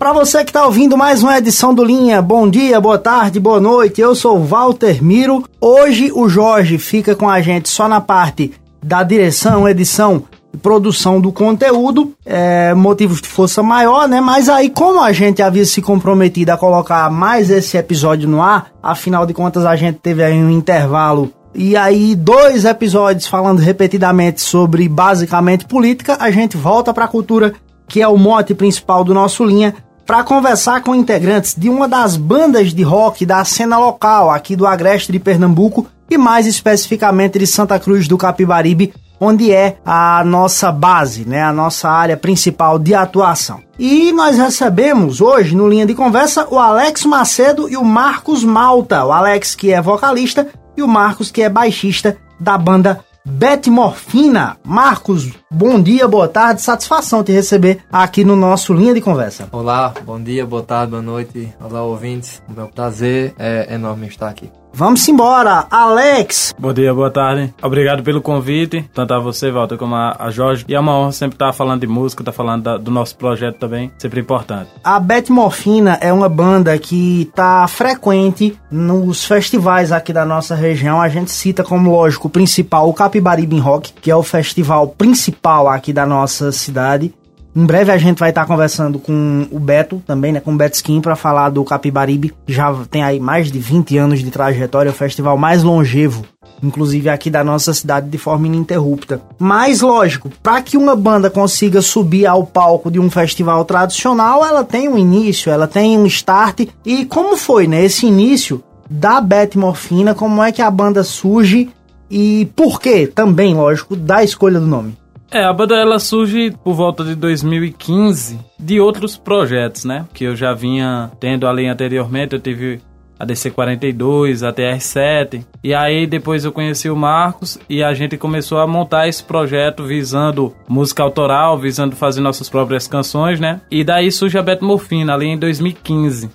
Para você que está ouvindo mais uma edição do Linha, bom dia, boa tarde, boa noite. Eu sou Walter Miro. Hoje o Jorge fica com a gente só na parte da direção, edição e produção do conteúdo, é, motivos de força maior, né? Mas aí, como a gente havia se comprometido a colocar mais esse episódio no ar, afinal de contas a gente teve aí um intervalo e aí dois episódios falando repetidamente sobre basicamente política, a gente volta para a cultura, que é o mote principal do nosso linha, para conversar com integrantes de uma das bandas de rock da cena local aqui do Agreste de Pernambuco e mais especificamente de Santa Cruz do Capibaribe, onde é a nossa base, né, a nossa área principal de atuação. E nós recebemos hoje no linha de conversa o Alex Macedo e o Marcos Malta. O Alex que é vocalista e o Marcos que é baixista da banda Bete Morfina. Marcos, bom dia, boa tarde, satisfação te receber aqui no nosso Linha de Conversa. Olá, bom dia, boa tarde, boa noite, olá ouvintes, o meu prazer é enorme estar aqui. Vamos embora, Alex. Bom dia, boa tarde. Obrigado pelo convite, tanto a você, Walter, como a, Jorge. E é uma honra sempre estar falando de música, estar falando da, do nosso projeto também, sempre importante. A Beth Morfina é uma banda que está frequente nos festivais aqui da nossa região. A gente cita como lógico o principal o Capibaribe Rock, que é o festival principal aqui da nossa cidade. Em breve a gente vai estar conversando com o Beto também, né, com o Beto Skin para falar do Capibaribe, já tem aí mais de 20 anos de trajetória, o festival mais longevo, inclusive aqui da nossa cidade de forma ininterrupta. Mas lógico, para que uma banda consiga subir ao palco de um festival tradicional, ela tem um início, ela tem um start. E como foi, né, esse início da Beth Morfina, como é que a banda surge e por que também, lógico, da escolha do nome? É, a banda ela surge por volta de 2015 de outros projetos, né? Que eu já vinha tendo ali anteriormente, eu tive a DC42, a TR7. E aí depois eu conheci o Marcos e a gente começou a montar esse projeto visando música autoral, visando fazer nossas próprias canções, né? E daí surge a Beto Morfina ali em 2015.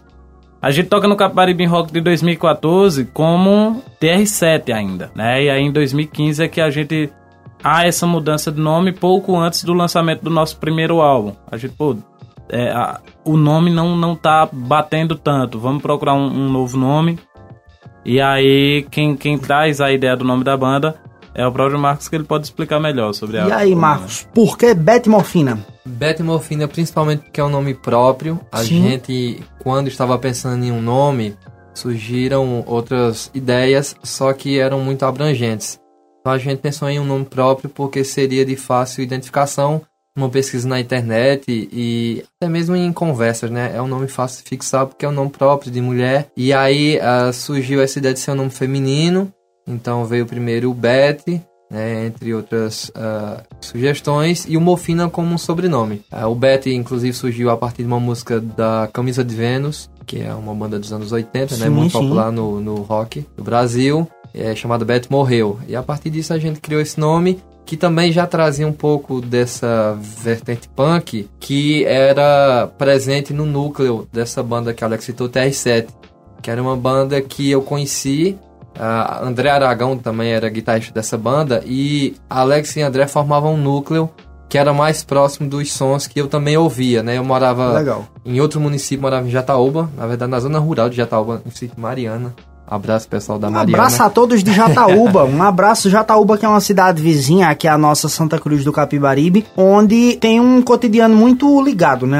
A gente toca no Capibaribe Rock de 2014 como TR7 ainda, né? E aí em 2015 é que a gente há essa mudança de nome pouco antes do lançamento do nosso primeiro álbum. A gente, pô, é, a, o nome não, não tá batendo tanto, vamos procurar um, um, novo nome. E aí, quem, quem traz a ideia do nome da banda é o próprio Marcos, que ele pode explicar melhor sobre a. E aí, Marcos, por que Beth Morfina? Beth Morfina, principalmente porque é um nome próprio. A Sim. gente, quando estava pensando em um nome, surgiram outras ideias, só que eram muito abrangentes. Então a gente pensou em um nome próprio porque seria de fácil identificação, uma pesquisa na internet e até mesmo em conversas, né? É um nome fácil de fixar porque é um nome próprio de mulher. E aí uh, surgiu essa ideia de ser um nome feminino. Então veio primeiro o Betty, né, entre outras uh, sugestões, e o Mofina como um sobrenome. Uh, o Betty, inclusive, surgiu a partir de uma música da Camisa de Vênus, que é uma banda dos anos 80, né, sim, né, muito sim. popular no, no rock do Brasil é, chamado Beto Morreu. E a partir disso a gente criou esse nome que também já trazia um pouco dessa vertente punk que era presente no núcleo dessa banda que Alex citou, TR7, que era uma banda que eu conheci. Uh, André Aragão também era guitarrista dessa banda e Alex e André formavam um núcleo que era mais próximo dos sons que eu também ouvia, né? Eu morava Legal. em outro município, morava em Jataúba, na verdade na zona rural de Jataúba, no sítio Mariana. Abraço pessoal da Mariana. Um abraço a todos de Jataúba. um abraço Jataúba, que é uma cidade vizinha aqui a nossa Santa Cruz do Capibaribe, onde tem um cotidiano muito ligado, né?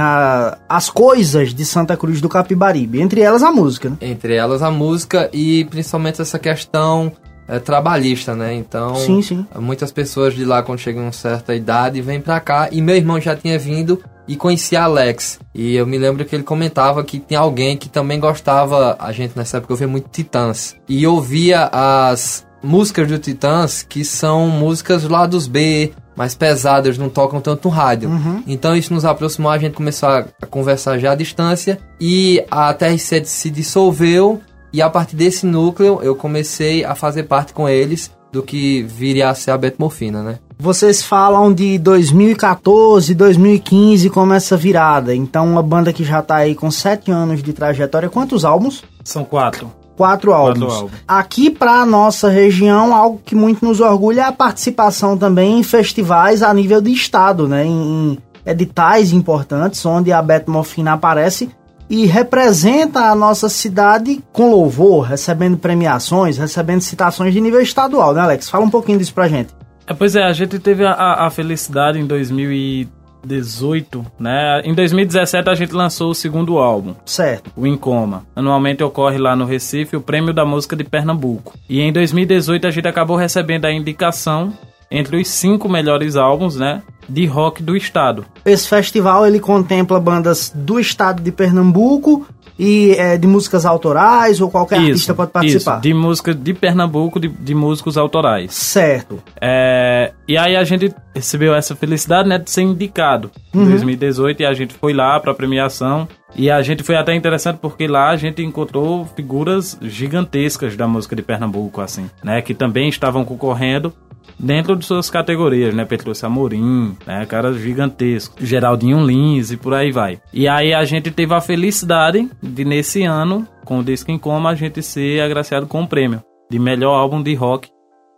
As coisas de Santa Cruz do Capibaribe, entre elas a música, né? Entre elas a música e principalmente essa questão é, trabalhista, né? Então, sim, sim. muitas pessoas de lá, quando chegam a certa idade, vêm pra cá. E meu irmão já tinha vindo e conheci Alex. E eu me lembro que ele comentava que tem alguém que também gostava, a gente nessa época ouvia muito Titãs. E ouvia as músicas do Titãs, que são músicas lá dos B, mais pesadas, não tocam tanto no rádio. Uhum. Então isso nos aproximou, a gente começou a conversar já à distância e a TR7 se dissolveu e a partir desse núcleo eu comecei a fazer parte com eles do que viria a ser a Betmorfina, né? Vocês falam de 2014, 2015 como essa virada. Então, uma banda que já tá aí com sete anos de trajetória. Quantos álbuns? São quatro. Quatro álbuns. Quatro álbuns. Aqui para nossa região, algo que muito nos orgulha é a participação também em festivais a nível de estado, né? Em, editais importantes, onde a Beto Morfina aparece e representa a nossa cidade com louvor, recebendo premiações, recebendo citações de nível estadual, né, Alex? Fala um pouquinho disso pra gente. É, pois é, a gente teve a, a felicidade em 2018, né? Em 2017 a gente lançou o segundo álbum. Certo. O Incoma. Anualmente ocorre lá no Recife o Prêmio da Música de Pernambuco. E em 2018 a gente acabou recebendo a indicação entre os cinco melhores álbuns, né? De rock do estado. Esse festival ele contempla bandas do estado de Pernambuco e é, de músicas autorais ou qualquer Isso, artista pode participar. Isso, de música de Pernambuco, de, de músicos autorais. Certo. É, e aí a gente recebeu essa felicidade, né, de ser indicado em Uhum. 2018 e a gente foi lá pra premiação. E a gente foi até interessante porque lá a gente encontrou figuras gigantescas da música de Pernambuco, assim, né, que também estavam concorrendo dentro de suas categorias, né? Petrúcio Amorim, né? Caras gigantescos. Geraldinho Lins e por aí vai. E aí a gente teve a felicidade de, nesse ano, com o Disco em Coma, a gente ser agraciado com o prêmio de melhor álbum de rock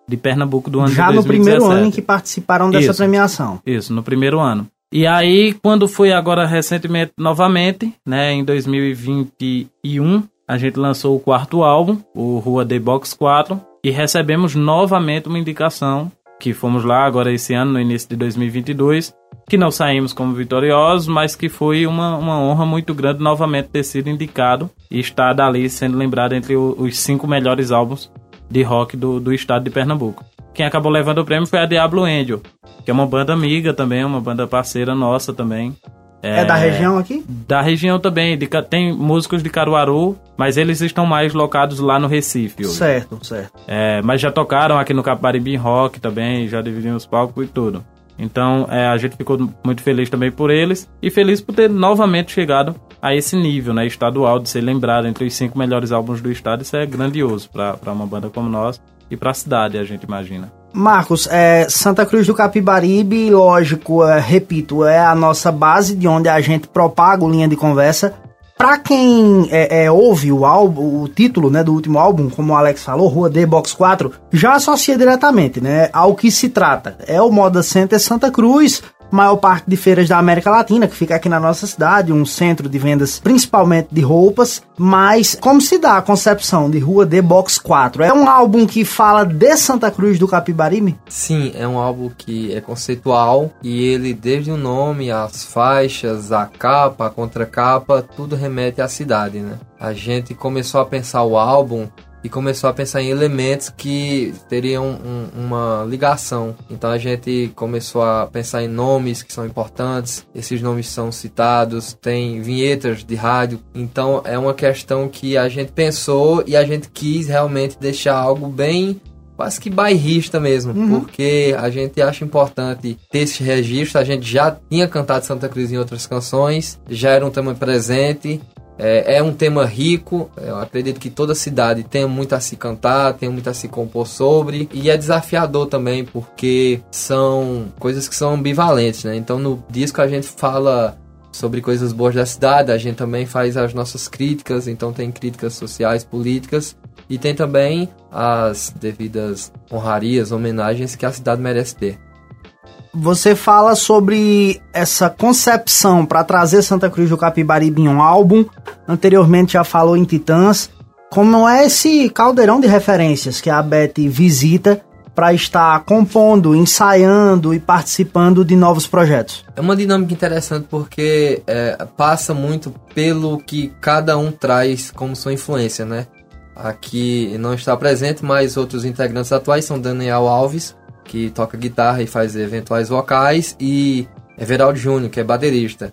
de Pernambuco do ano Já de no 2017. primeiro ano em que participaram dessa Isso. premiação. Isso, no primeiro ano. E aí, quando foi agora recentemente, novamente, né, em 2021, a gente lançou o quarto álbum, o Rua The Box 4, e recebemos novamente uma indicação, que fomos lá agora esse ano, no início de 2022, que não saímos como vitoriosos, mas que foi uma, uma honra muito grande novamente ter sido indicado e estar dali sendo lembrado entre o- os cinco melhores álbuns de rock do, do estado de Pernambuco. Quem acabou levando o prêmio foi a Diablo Angel, que é uma banda amiga também, uma banda parceira nossa também. É, da região aqui? Da região também, de tem músicos de Caruaru, mas eles estão mais locados lá no Recife hoje. Certo, certo. É, mas já tocaram aqui no Caparibe Rock também, já dividiram os palcos e tudo. Então é, a gente ficou muito feliz também por eles e feliz por ter novamente chegado a esse nível né, estadual de ser lembrado entre os cinco melhores álbuns do estado. Isso é grandioso para uma banda como nós e para a cidade, a gente imagina. Marcos, é, Santa Cruz do Capibaribe, lógico, é, repito, é a nossa base de onde a gente propaga o linha de conversa. Pra quem é, é, ouve o álbum, o título né, do último álbum, como o Alex falou, Rua D Box 4, já associa diretamente né, ao que se trata. É o Moda Center Santa Cruz, maior parte de feiras da América Latina, que fica aqui na nossa cidade, um centro de vendas principalmente de roupas. Mas como se dá a concepção de Rua D Box 4? É um álbum que fala de Santa Cruz do Capibaribe? Sim, é um álbum que é conceitual e ele, desde o nome, as faixas, a capa, a contracapa, tudo remete à cidade, né? A gente começou a pensar o álbum e começou a pensar em elementos que teriam um- uma ligação. Então a gente começou a pensar em nomes que são importantes, esses nomes são citados, tem vinhetas de rádio. Então é uma questão que a gente pensou e a gente quis realmente deixar algo bem quase que bairrista mesmo, porque a gente acha importante ter esse registro. A gente já tinha cantado Santa Cruz em outras canções, já era um tema presente. É, é um tema rico, eu acredito que toda cidade tem muito a se cantar, tem muito a se compor sobre, e é desafiador também, porque são coisas que são ambivalentes, né? Então no disco a gente fala sobre coisas boas da cidade, a gente também faz as nossas críticas, então tem críticas sociais, políticas, e tem também as devidas honrarias, homenagens que a cidade merece ter. Você fala sobre essa concepção para trazer Santa Cruz do Capibaribe em um álbum. Anteriormente já falou em Titãs. Como é esse caldeirão de referências que a Beth visita para estar compondo, ensaiando e participando de novos projetos? É uma dinâmica interessante porque é, passa muito pelo que cada um traz como sua influência, né? Aqui não está presente, mas outros integrantes atuais são Daniel Alves, que toca guitarra e faz eventuais vocais, e Everaldo Júnior, que é baterista.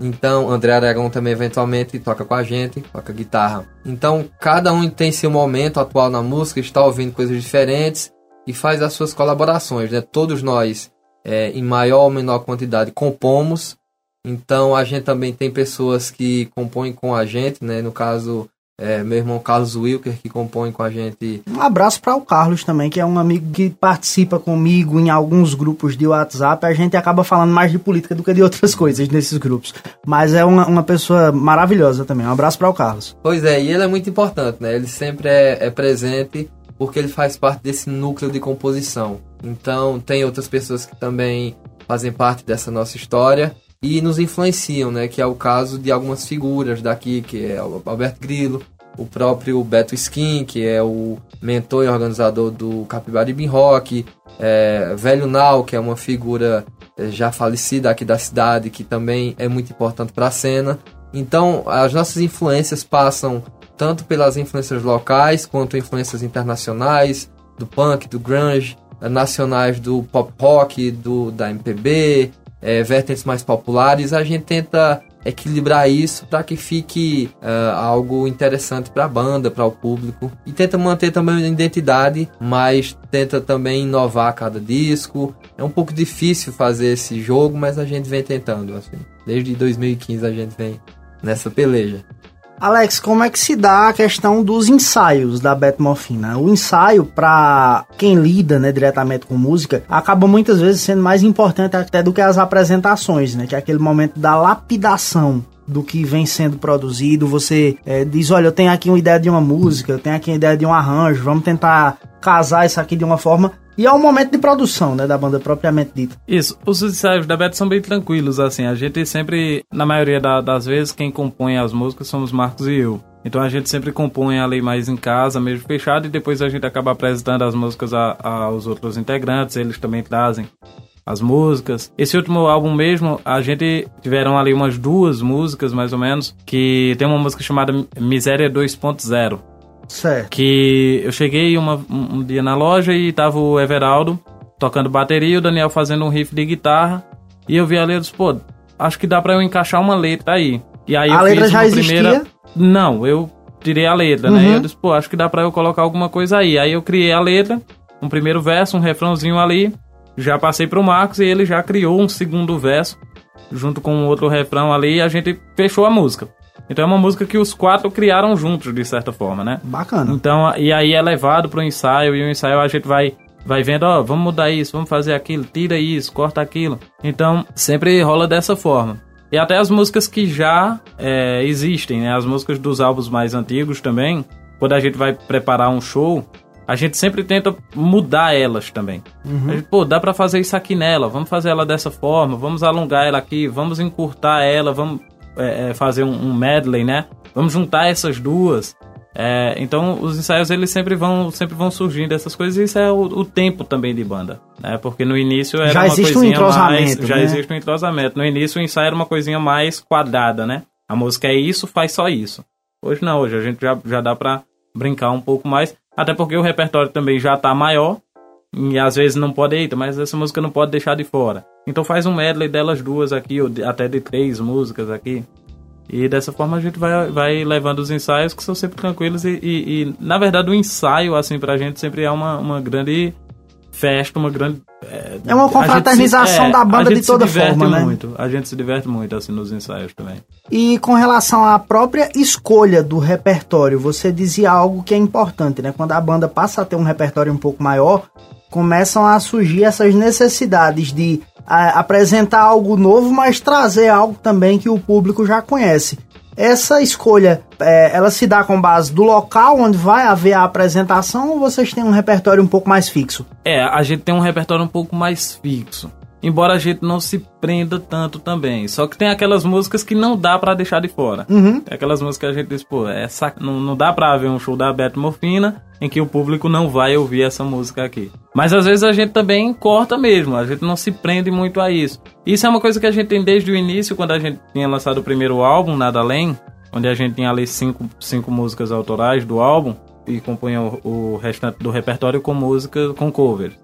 Então, André Aragão também eventualmente toca com a gente, toca guitarra. Então, cada um tem seu momento atual na música, está ouvindo coisas diferentes e faz as suas colaborações, né? Todos nós, é, em maior ou menor quantidade, compomos. Então, a gente também tem pessoas que compõem com a gente, né? No caso, é, meu irmão Carlos Wilker, que compõe com a gente Um abraço para o Carlos também, que é um amigo que participa comigo em alguns grupos de WhatsApp. A gente acaba falando mais de política do que de outras coisas nesses grupos. Mas é uma, uma pessoa maravilhosa também. Um abraço para o Carlos. Pois é, e ele é muito importante, né? Ele sempre é, é presente porque ele faz parte desse núcleo de composição. Então, tem outras pessoas que também fazem parte dessa nossa história. E nos influenciam, né? Que é o caso de algumas figuras daqui, que é o Alberto Grillo, o próprio Beto Skin, que é o mentor e organizador do Capibaribe Rock, é, Velho Nau, que é uma figura é, já falecida aqui da cidade, que também é muito importante para a cena. Então, as nossas influências passam tanto pelas influências locais quanto influências internacionais, do punk, do grunge, nacionais do pop rock, do da MPB, é, vertentes mais populares. A gente tenta equilibrar isso para que fique uh, algo interessante para a banda, para o público e tenta manter também uma identidade, mas tenta também inovar cada disco. É um pouco difícil fazer esse jogo, mas a gente vem tentando assim. Desde 2015 a gente vem nessa peleja. Alex, como é que se dá a questão dos ensaios da Beth Morfina? O ensaio, para quem lida né, diretamente com música, acaba muitas vezes sendo mais importante até do que as apresentações, né? Que é aquele momento da lapidação do que vem sendo produzido. Você é, diz: olha, eu tenho aqui uma ideia de uma música, eu tenho aqui uma ideia de um arranjo, vamos tentar casar isso aqui de uma forma e é o momento de produção, né, da banda propriamente dita. Isso, os ensaios da Beth são bem tranquilos, assim, a gente sempre, na maioria da, das vezes, quem compõe as músicas somos Marcos e eu. Então a gente sempre compõe ali mais em casa, mesmo fechado, e depois a gente acaba apresentando as músicas a, a, aos outros integrantes, eles também trazem as músicas. Esse último álbum mesmo, a gente tiveram ali umas duas músicas, mais ou menos, que tem uma música chamada Miséria 2.0 Certo. Que eu cheguei uma, um dia na loja e tava o Everaldo tocando bateria, o Daniel fazendo um riff de guitarra. E eu vi a letra e disse, pô, acho que dá pra eu encaixar uma letra aí. E aí a eu letra fiz já uma existia? primeira. Não, eu tirei a letra, uhum. né? E eu disse, pô, acho que dá pra eu colocar alguma coisa aí. Aí eu criei a letra, um primeiro verso, um refrãozinho ali. Já passei pro Marcos e ele já criou um segundo verso, junto com outro refrão ali, e a gente fechou a música. Então é uma música que os quatro criaram juntos, de certa forma, né? Bacana. Então, e aí é levado pro ensaio, e o ensaio a gente vai vai vendo, ó, vamos mudar isso, vamos fazer aquilo, tira isso, corta aquilo. Então, sempre rola dessa forma. E até as músicas que já é, existem, né? As músicas dos álbuns mais antigos também, quando a gente vai preparar um show, a gente sempre tenta mudar elas também. Uhum. Gente, pô, dá pra fazer isso aqui nela, vamos fazer ela dessa forma, vamos alongar ela aqui, vamos encurtar ela, vamos é, é, fazer um, um, medley, né? Vamos juntar essas duas. É, então os ensaios eles sempre vão sempre vão surgindo essas coisas e isso é o, o tempo também de banda, né? Porque no início era já uma existe coisinha um entrosamento, mais, já né? existe um entrosamento. No início o ensaio era uma coisinha mais quadrada, né? A música é isso, faz só isso. Hoje não, hoje a gente já, já dá pra brincar um pouco mais, até porque o repertório também já tá maior e às vezes não pode, eita, mas essa música não pode deixar de fora. Então faz um medley delas duas aqui, ou de, até de três músicas aqui. E dessa forma a gente vai, vai levando os ensaios que são sempre tranquilos e, e, e na verdade o ensaio, assim, pra gente sempre é uma, uma grande festa, uma grande... É, é uma confraternização se, é, da banda de toda forma, né? Muito, a gente se diverte muito, assim, nos ensaios também. E com relação à própria escolha do repertório, você dizia algo que é importante, né? Quando a banda passa a ter um repertório um pouco maior, começam a surgir essas necessidades de a, apresentar algo novo, mas trazer algo também que o público já conhece. Essa escolha, é, ela se dá com base do local onde vai haver a apresentação ou vocês têm um repertório um pouco mais fixo? É, a gente tem um repertório um pouco mais fixo. Embora a gente não se prenda tanto também. Só que tem aquelas músicas que não dá para deixar de fora. Uhum. Tem aquelas músicas que a gente diz, pô, essa, não, não dá pra ver um show da Beto Morfina em que o público não vai ouvir essa música aqui. Mas às vezes a gente também corta mesmo, a gente não se prende muito a isso. Isso é uma coisa que a gente tem desde o início, quando a gente tinha lançado o primeiro álbum, Nada Além, onde a gente tinha ali cinco, cinco músicas autorais do álbum e compunha o, o restante do repertório com música com covers.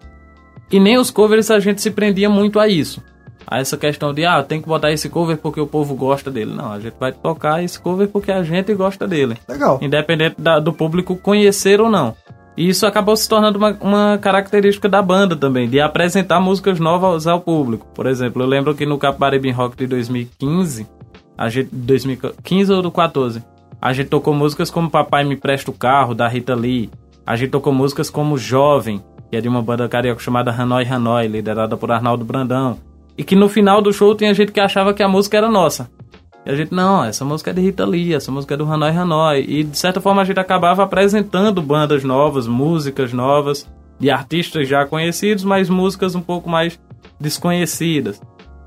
E nem os covers a gente se prendia muito a isso. A essa questão de, ah, tem que botar esse cover porque o povo gosta dele. Não, a gente vai tocar esse cover porque a gente gosta dele. Legal. Independente da, do público conhecer ou não. E isso acabou se tornando uma, uma, característica da banda também, de apresentar músicas novas ao público. Por exemplo, eu lembro que no Capibaribe Rock de 2015, a gente, 2015 ou 2014, a gente tocou músicas como Papai Me Presta o Carro, da Rita Lee. A gente tocou músicas como Jovem, que é de uma banda carioca chamada Hanoi Hanoi, liderada por Arnaldo Brandão. E que no final do show tinha gente que achava que a música era nossa. E a gente, não, essa música é de Rita Lee, essa música é do Hanoi Hanoi. E de certa forma a gente acabava apresentando bandas novas, músicas novas, de artistas já conhecidos, mas músicas um pouco mais desconhecidas.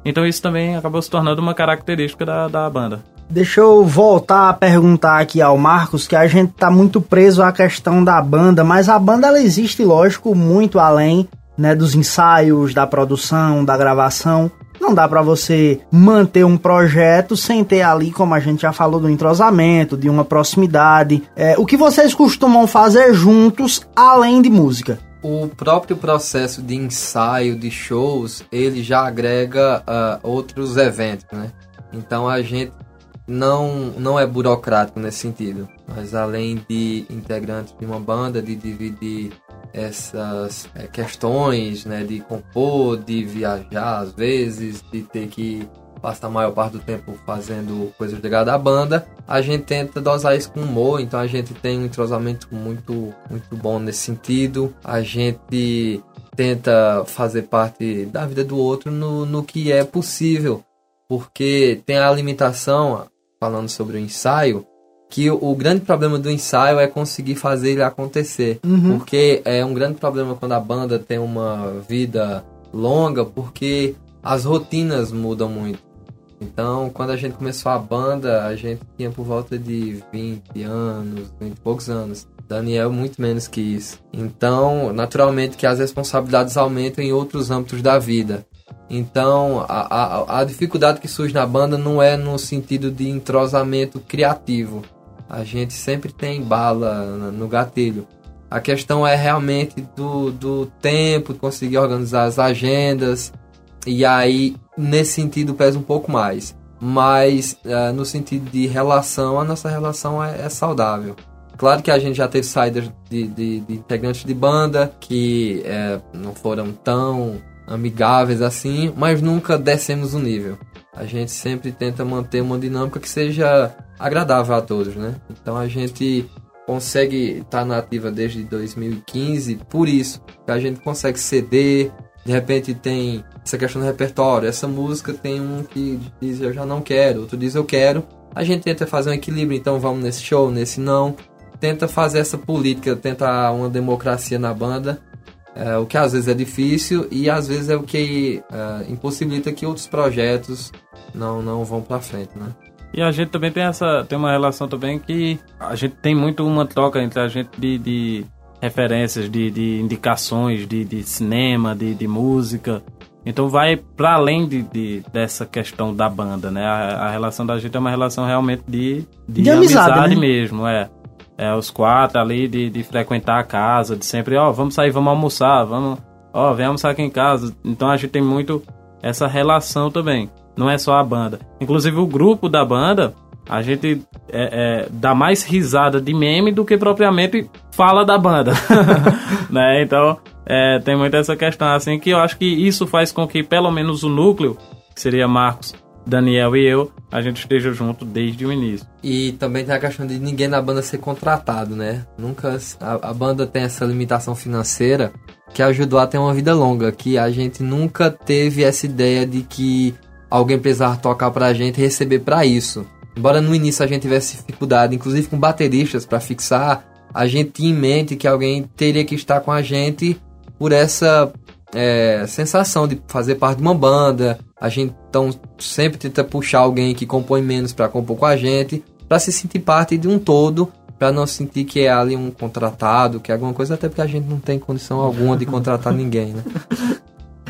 Então isso também acabou se tornando uma característica da, da banda. Deixa eu voltar a perguntar aqui ao Marcos, que a gente tá muito preso à questão da banda, mas a banda ela existe, lógico, muito além né, dos ensaios, da produção, da gravação. Não dá para você manter um projeto sem ter ali, como a gente já falou, do entrosamento, de uma proximidade. É, o que vocês costumam fazer juntos, além de música? O próprio processo de ensaio, de shows, ele já agrega uh, outros eventos, né? Então a gente não, não é burocrático nesse sentido. Mas além de integrantes de uma banda, de dividir essas é, questões, né, de compor, de viajar às vezes, de ter que passar a maior parte do tempo fazendo coisas ligadas à banda, a gente tenta dosar isso com humor, então a gente tem um entrosamento muito, muito bom nesse sentido. A gente tenta fazer parte da vida do outro no, no que é possível, porque tem a limitação, falando sobre o ensaio, que o, o, grande problema do ensaio é conseguir fazer ele acontecer. Uhum. Porque é um grande problema quando a banda tem uma vida longa, porque as rotinas mudam muito. Então, quando a gente começou a banda, a gente tinha por volta de 20 anos, 20 e poucos anos. Daniel, muito menos que isso. Então, naturalmente que as responsabilidades aumentam em outros âmbitos da vida. Então, a, a, a dificuldade que surge na banda não é no sentido de entrosamento criativo. A gente sempre tem bala no gatilho. A questão é realmente do, do tempo, conseguir organizar as agendas. E aí, nesse sentido, pesa um pouco mais. Mas, uh, no sentido de relação, a nossa relação é, é saudável. Claro que a gente já teve saídas de, de, de integrantes de banda que é, não foram tão amigáveis assim, mas nunca descemos o nível. A gente sempre tenta manter uma dinâmica que seja agradável a todos, né? Então a gente consegue estar tá na ativa desde 2015 por isso, que a gente consegue ceder, de repente tem essa questão do repertório, essa música tem um que diz eu já não quero, outro diz eu quero. A gente tenta fazer um equilíbrio, então vamos nesse show, nesse não. Tenta fazer essa política, tenta uma democracia na banda é, o que às vezes é difícil e às vezes é o que é, impossibilita que outros projetos não, não vão para frente, né? E a gente também tem essa tem uma relação também que a gente tem muito uma troca entre a gente de, de referências, de, de indicações de, de cinema, de, de música. Então vai para além de, de, dessa questão da banda, né? A, a, relação da gente é uma relação realmente de, de, de amizade, amizade né? mesmo, é é, os quatro ali de, de frequentar a casa, de sempre, ó, oh, vamos sair, vamos almoçar, vamos, ó, oh, vem almoçar aqui em casa. Então a gente tem muito essa relação também. Não é só a banda. Inclusive o grupo da banda, a gente é, é, dá mais risada de meme do que propriamente fala da banda. né? Então é, tem muito essa questão assim que eu acho que isso faz com que pelo menos o núcleo, que seria Marcos, Daniel e eu, a gente esteja junto desde o início. E também tem a questão de ninguém na banda ser contratado, né? Nunca a, a, banda tem essa limitação financeira que ajudou a ter uma vida longa, que a gente nunca teve essa ideia de que alguém precisava tocar pra gente e receber para isso. Embora no início a gente tivesse dificuldade, inclusive com bateristas para fixar, a gente tinha em mente que alguém teria que estar com a gente por essa é, sensação de fazer parte de uma banda. A gente então sempre tenta puxar alguém que compõe menos para compor com a gente, para se sentir parte de um todo, para não sentir que é ali um contratado, que é alguma coisa, até porque a gente não tem condição alguma de contratar ninguém, né?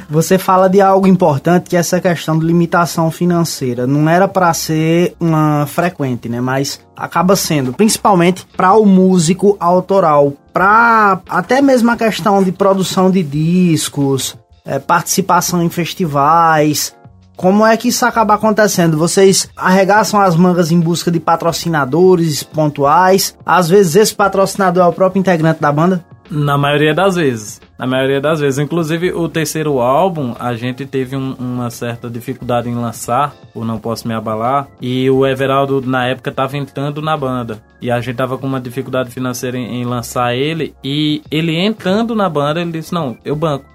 Você fala de algo importante que é essa questão de limitação financeira. Não era para ser uma frequente, né? Mas acaba sendo, principalmente para o músico autoral, para até mesmo a questão de produção de discos, é, participação em festivais. Como é que isso acaba acontecendo? Vocês arregaçam as mangas em busca de patrocinadores pontuais? Às vezes esse patrocinador é o próprio integrante da banda? Na maioria das vezes. Na maioria das vezes. Inclusive, o terceiro álbum, a gente teve um, uma certa dificuldade em lançar, o Não Posso Me Abalar, e o Everaldo, na época, estava entrando na banda. E a gente tava com uma dificuldade financeira em, em lançar ele, e ele entrando na banda, ele disse, não, eu banco.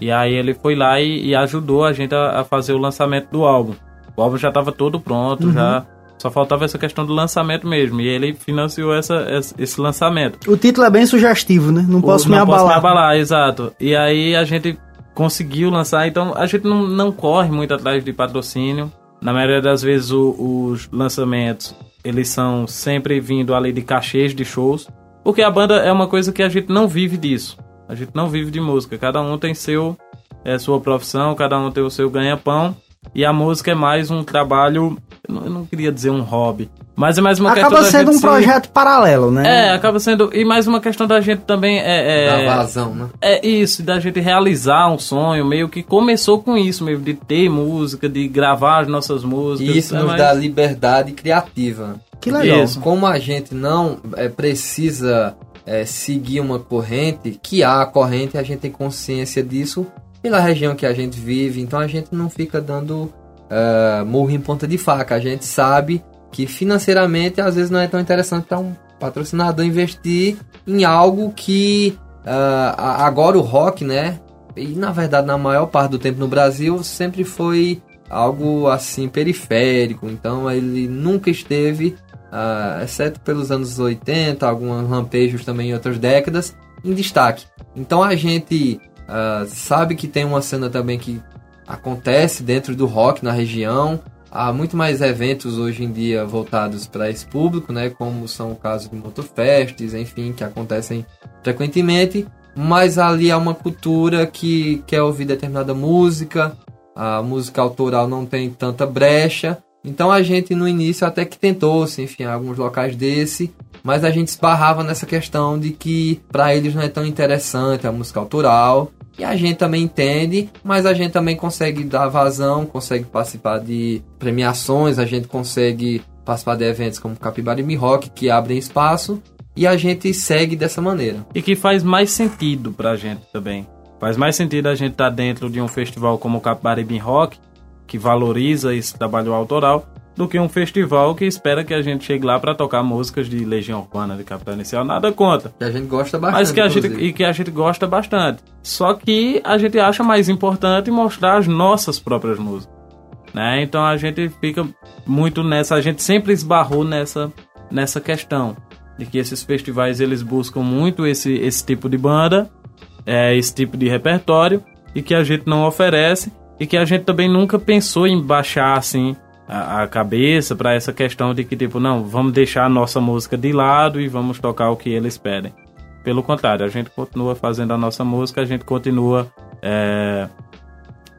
E aí ele foi lá e, e ajudou a gente a, a, fazer o lançamento do álbum. O álbum já estava todo pronto, uhum. já só faltava essa questão do lançamento mesmo. E ele financiou essa, esse lançamento. O título é bem sugestivo, né? Não posso o, me não abalar. Não posso me abalar, exato. E aí a gente conseguiu lançar, então a gente não, não corre muito atrás de patrocínio. Na maioria das vezes o, os lançamentos eles são sempre vindo ali de cachês de shows, porque a banda é uma coisa que a gente não vive disso. A gente não vive de música. Cada um tem seu é, sua profissão, cada um tem o seu ganha-pão. E a música é mais um trabalho, eu não queria dizer um hobby, mas é mais uma acaba questão sendo um projeto paralelo, né? É, acaba sendo e mais uma questão da gente também é, é da vazão, né? É isso, da gente realizar um sonho, meio que começou com isso, meio de ter música, de gravar as nossas músicas. E isso é nos mais... dá liberdade criativa. Que legal. Isso. Como a gente não é, precisa é, seguir uma corrente, que há a corrente, a gente tem consciência disso pela região que a gente vive, então a gente não fica dando uh, murro em ponta de faca. A gente sabe que financeiramente às vezes não é tão interessante para um patrocinador investir em algo que uh, agora o rock, né? E na verdade, na maior parte do tempo no Brasil, sempre foi algo assim periférico. Então ele nunca esteve, uh, exceto pelos anos 80, alguns lampejos também em outras décadas, em destaque. Então a gente Uh, sabe que tem uma cena também que acontece dentro do rock na região. Há muito mais eventos hoje em dia voltados para esse público, né? Como são o caso de motofests, enfim, que acontecem frequentemente. Mas ali há uma cultura que quer ouvir determinada música. A música autoral não tem tanta brecha. Então a gente no início até que tentou se enfiar em alguns locais desse, mas a gente esbarrava nessa questão de que para eles não é tão interessante a música autoral e a gente também entende, mas a gente também consegue dar vazão, consegue participar de premiações, a gente consegue participar de eventos como Capibara e Rock, que abrem espaço, e a gente segue dessa maneira. E que faz mais sentido pra gente também. Faz mais sentido a gente estar tá dentro de um festival como o Capibara e Rock, que valoriza esse trabalho autoral, do que um festival que espera que a gente chegue lá para tocar músicas de Legião Urbana, de Capitão Inicial, nada contra. Que a gente gosta bastante. Mas que a gente, e que a gente gosta bastante. Só que a gente acha mais importante mostrar as nossas próprias músicas. Né? Então a gente fica muito nessa, a gente sempre esbarrou nessa, nessa questão de que esses festivais eles buscam muito esse, esse tipo de banda, é, esse tipo de repertório e que a gente não oferece e que a gente também nunca pensou em baixar assim a, a cabeça para essa questão de que, tipo, não, vamos deixar a nossa música de lado e vamos tocar o que eles pedem. Pelo contrário, a gente continua fazendo a nossa música, a gente continua é,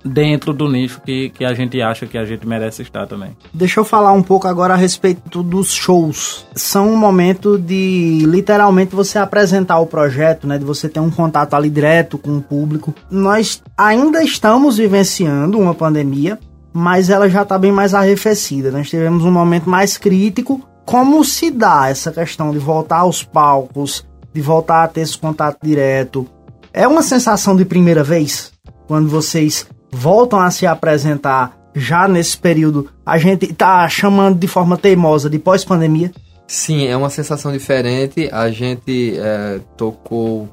dentro do nicho que, que a gente acha que a gente merece estar também. Deixa eu falar um pouco agora a respeito dos shows. São um momento de literalmente você apresentar o projeto, né, de você ter um contato ali direto com o público. Nós ainda estamos vivenciando uma pandemia, mas ela já está bem mais arrefecida. Nós tivemos um momento mais crítico. Como se dá essa questão de voltar aos palcos, de voltar a ter esse contato direto? É uma sensação de primeira vez? Quando vocês voltam a se apresentar já nesse período, a gente está chamando de forma teimosa de pós-pandemia? Sim, é uma sensação diferente. A gente é, tocou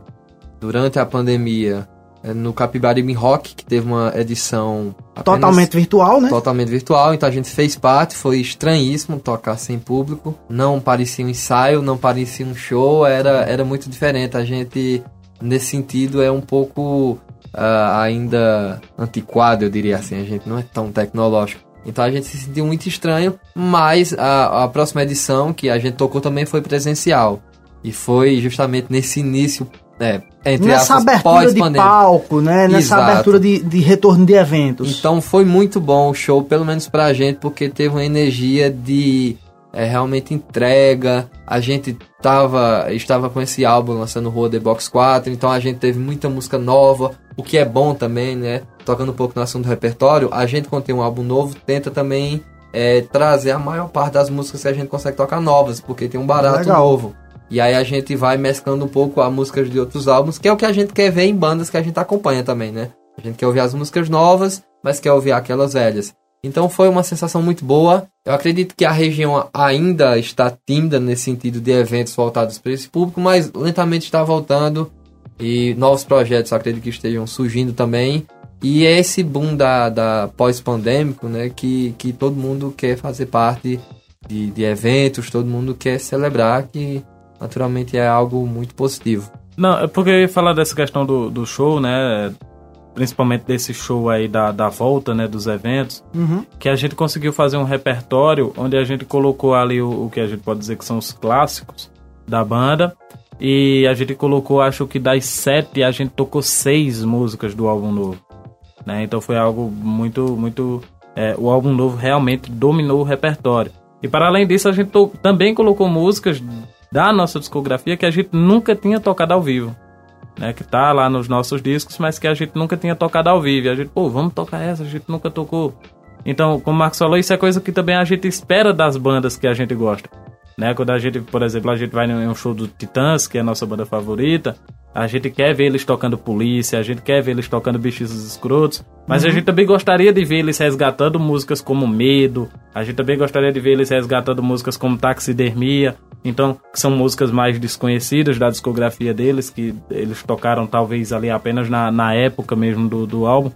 durante a pandemia é, no Capibaribe Rock, que teve uma edição totalmente virtual, né? Totalmente virtual, então a gente fez parte, foi estranhíssimo tocar sem público, não parecia um ensaio, não parecia um show, era, era muito diferente. A gente, nesse sentido, é um pouco uh, ainda antiquado, eu diria assim, a gente não é tão tecnológico. Então a gente se sentiu muito estranho, mas a, a próxima edição que a gente tocou também foi presencial. E foi justamente nesse início é, entre Nessa aspas, abertura de palco, né? Nessa Exato. abertura de, de retorno de eventos. Então foi muito bom o show, pelo menos pra gente, porque teve uma energia de é, realmente entrega. A gente tava, estava com esse álbum lançando Rua The Box 4, então a gente teve muita música nova, o que é bom também, né? Tocando um pouco no assunto do repertório, a gente quando tem um álbum novo, tenta também é, trazer a maior parte das músicas que a gente consegue tocar novas, porque tem um barato Legal. novo. E aí a gente vai mesclando um pouco a músicas de outros álbuns, que é o que a gente quer ver em bandas que a gente acompanha também, né? A gente quer ouvir as músicas novas, mas quer ouvir aquelas velhas. Então foi uma sensação muito boa. Eu acredito que a região ainda está tímida nesse sentido de eventos voltados para esse público, mas lentamente está voltando e novos projetos acredito que estejam surgindo também. E é esse boom da, da pós-pandêmico, né, que, que todo mundo quer fazer parte de, de eventos, todo mundo quer celebrar que naturalmente é algo muito positivo. Não, é porque eu ia falar dessa questão do, do show, né? principalmente desse show aí da, da volta, né, dos eventos, Uhum. que a gente conseguiu fazer um repertório onde a gente colocou ali o, o que a gente pode dizer que são os clássicos da banda. E a gente colocou, acho que das sete, a gente tocou seis músicas do álbum novo. Né? Então foi algo muito, muito. é, o álbum novo realmente dominou o repertório. E para além disso, a gente to- também colocou músicas da nossa discografia que a gente nunca tinha tocado ao vivo. Né, que tá lá nos nossos discos, mas que a gente nunca tinha tocado ao vivo. E a gente, pô, vamos tocar essa, a gente nunca tocou. Então, como o Marcos falou, isso é coisa que também a gente espera das bandas que a gente gosta. Né? Quando a gente, por exemplo, a gente vai em um show do Titãs, que é a nossa banda favorita, a gente quer ver eles tocando polícia, a gente quer ver eles tocando bichos escrotos, mas a gente também gostaria de ver eles resgatando músicas como Medo, a gente também gostaria de ver eles resgatando músicas como Taxidermia, então, que são músicas mais desconhecidas da discografia deles, que eles tocaram talvez ali apenas na, na época mesmo do, do álbum.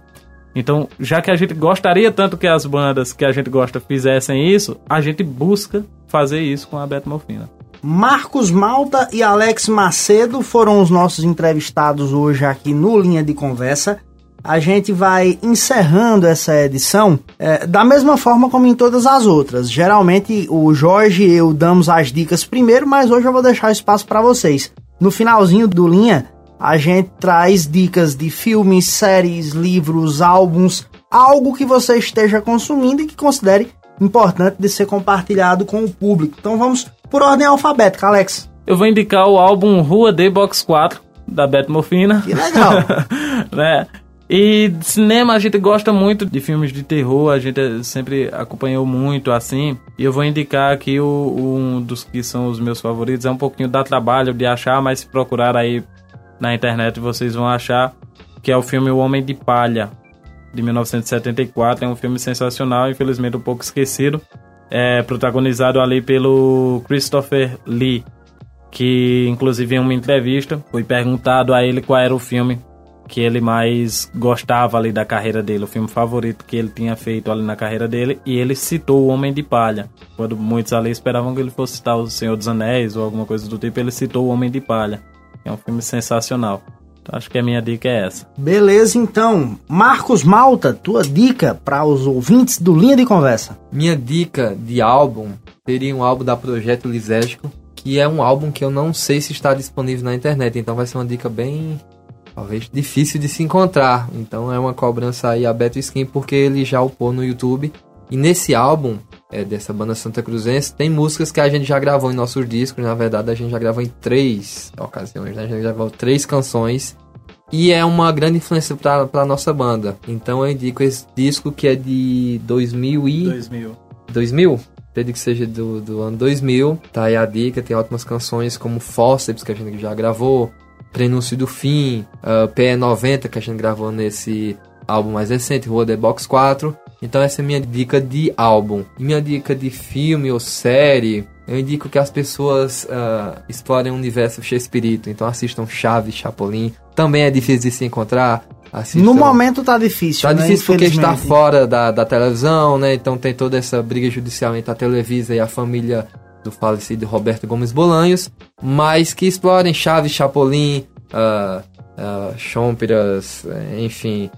Então, já que a gente gostaria tanto que as bandas que a gente gosta fizessem isso, a gente busca fazer isso com a Beto Morfina. Marcos Malta e Alex Macedo foram os nossos entrevistados hoje aqui no Linha de Conversa. A gente vai encerrando essa edição é, da mesma forma como em todas as outras. Geralmente o Jorge e eu damos as dicas primeiro, mas hoje eu vou deixar espaço para vocês. No finalzinho do Linha, a gente traz dicas de filmes, séries, livros, álbuns, algo que você esteja consumindo e que considere importante de ser compartilhado com o público. Então vamos por ordem alfabética, Alex. Eu vou indicar o álbum Rua D Box 4, da Beto Morfina. Que legal. né? E de cinema a gente gosta muito de filmes de terror, a gente sempre acompanhou muito assim. E eu vou indicar aqui o, um dos que são os meus favoritos. É um pouquinho dá trabalho de achar, mas se procurar aí na internet vocês vão achar que é o filme O Homem de Palha, de 1974. É um filme sensacional, infelizmente um pouco esquecido. É protagonizado ali pelo Christopher Lee, que inclusive em uma entrevista foi perguntado a ele qual era o filme que ele mais gostava ali da carreira dele, o filme favorito que ele tinha feito ali na carreira dele, e ele citou O Homem de Palha. Quando muitos ali esperavam que ele fosse citar O Senhor dos Anéis ou alguma coisa do tipo, ele citou O Homem de Palha. É um filme sensacional. Então acho que a minha dica é essa. Beleza, então. Marcos Malta, tua dica para os ouvintes do Linha de Conversa. Minha dica de álbum seria um álbum da Projeto Lisérgico, que é um álbum que eu não sei se está disponível na internet, então vai ser uma dica bem talvez difícil de se encontrar. Então é uma cobrança aí a Beto Skin porque ele já upou no YouTube. E nesse álbum é, dessa banda Santa Cruzense tem músicas que a gente já gravou em nossos discos. Na verdade a gente já gravou em três ocasiões, né? A gente já gravou três canções. E é uma grande influência para a nossa banda. Então eu indico esse disco que é de 2000 e... 2000. 2000? Acredito que seja do, do ano 2000. Tá aí a dica, tem ótimas canções como Fósseis, que a gente já gravou. Prenúncio do Fim, uh, PE90, que a gente gravou nesse álbum mais recente, Rua The Box 4. Então essa é minha dica de álbum. Minha dica de filme ou série, eu indico que as pessoas uh, explorem o universo Shakespeare. Então assistam Chaves, Chapolin. Também é difícil de se encontrar. Assistam... No momento tá difícil, Tá né? difícil porque está fora da, da televisão, né? Então tem toda essa briga judicial entre a Televisa e a família do falecido Roberto Gomes Bolanhos. Mas que explorem Chaves, Chapolin, uh, uh, Chompiras, enfim,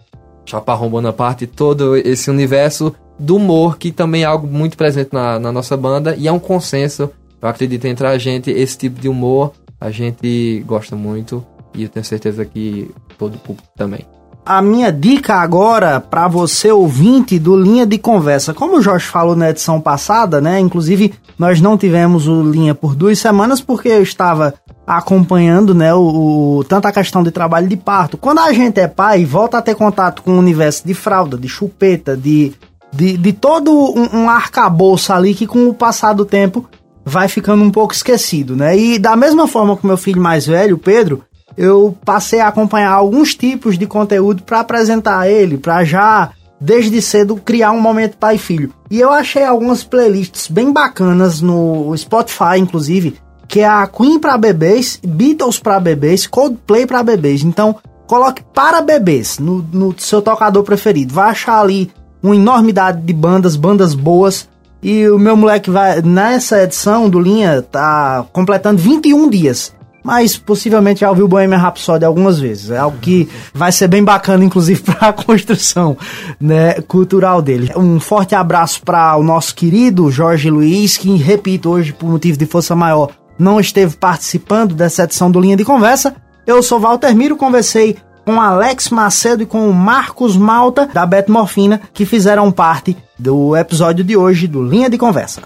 Chaparrão Bonaparte, todo esse universo do humor que também é algo muito presente na, na nossa banda e é um consenso, eu acredito, entre a gente, esse tipo de humor a gente gosta muito e eu tenho certeza que todo o público também. A minha dica agora para você ouvinte do Linha de Conversa, como o Jorge falou na edição passada, né? Inclusive nós não tivemos o Linha por duas semanas porque eu estava acompanhando, né, o, o tanto a questão de trabalho de parto. Quando a gente é pai volta a ter contato com o universo de fralda, de chupeta, de de, de todo um, um arcabouço ali que com o passar do tempo vai ficando um pouco esquecido, né? E da mesma forma que meu filho mais velho, Pedro, eu passei a acompanhar alguns tipos de conteúdo para apresentar ele, para já desde cedo criar um momento pai e filho. E eu achei algumas playlists bem bacanas no Spotify, inclusive, que é a Queen para bebês, Beatles para bebês, Coldplay para bebês. Então, coloque para bebês no, no seu tocador preferido. Vai achar ali uma enormidade de bandas, bandas boas. E o meu moleque vai, nessa edição do Linha, tá completando 21 dias. Mas possivelmente já ouviu Bohemian Rhapsody algumas vezes. É algo que vai ser bem bacana, inclusive, para a construção né, cultural dele. Um forte abraço para o nosso querido Jorge Luiz, que, repito, hoje, por motivo de força maior, não esteve participando dessa edição do Linha de Conversa. Eu sou Walter Miro, conversei com Alex Macedo e com Marcos Malta, da Beto Morfina, que fizeram parte do episódio de hoje do Linha de Conversa.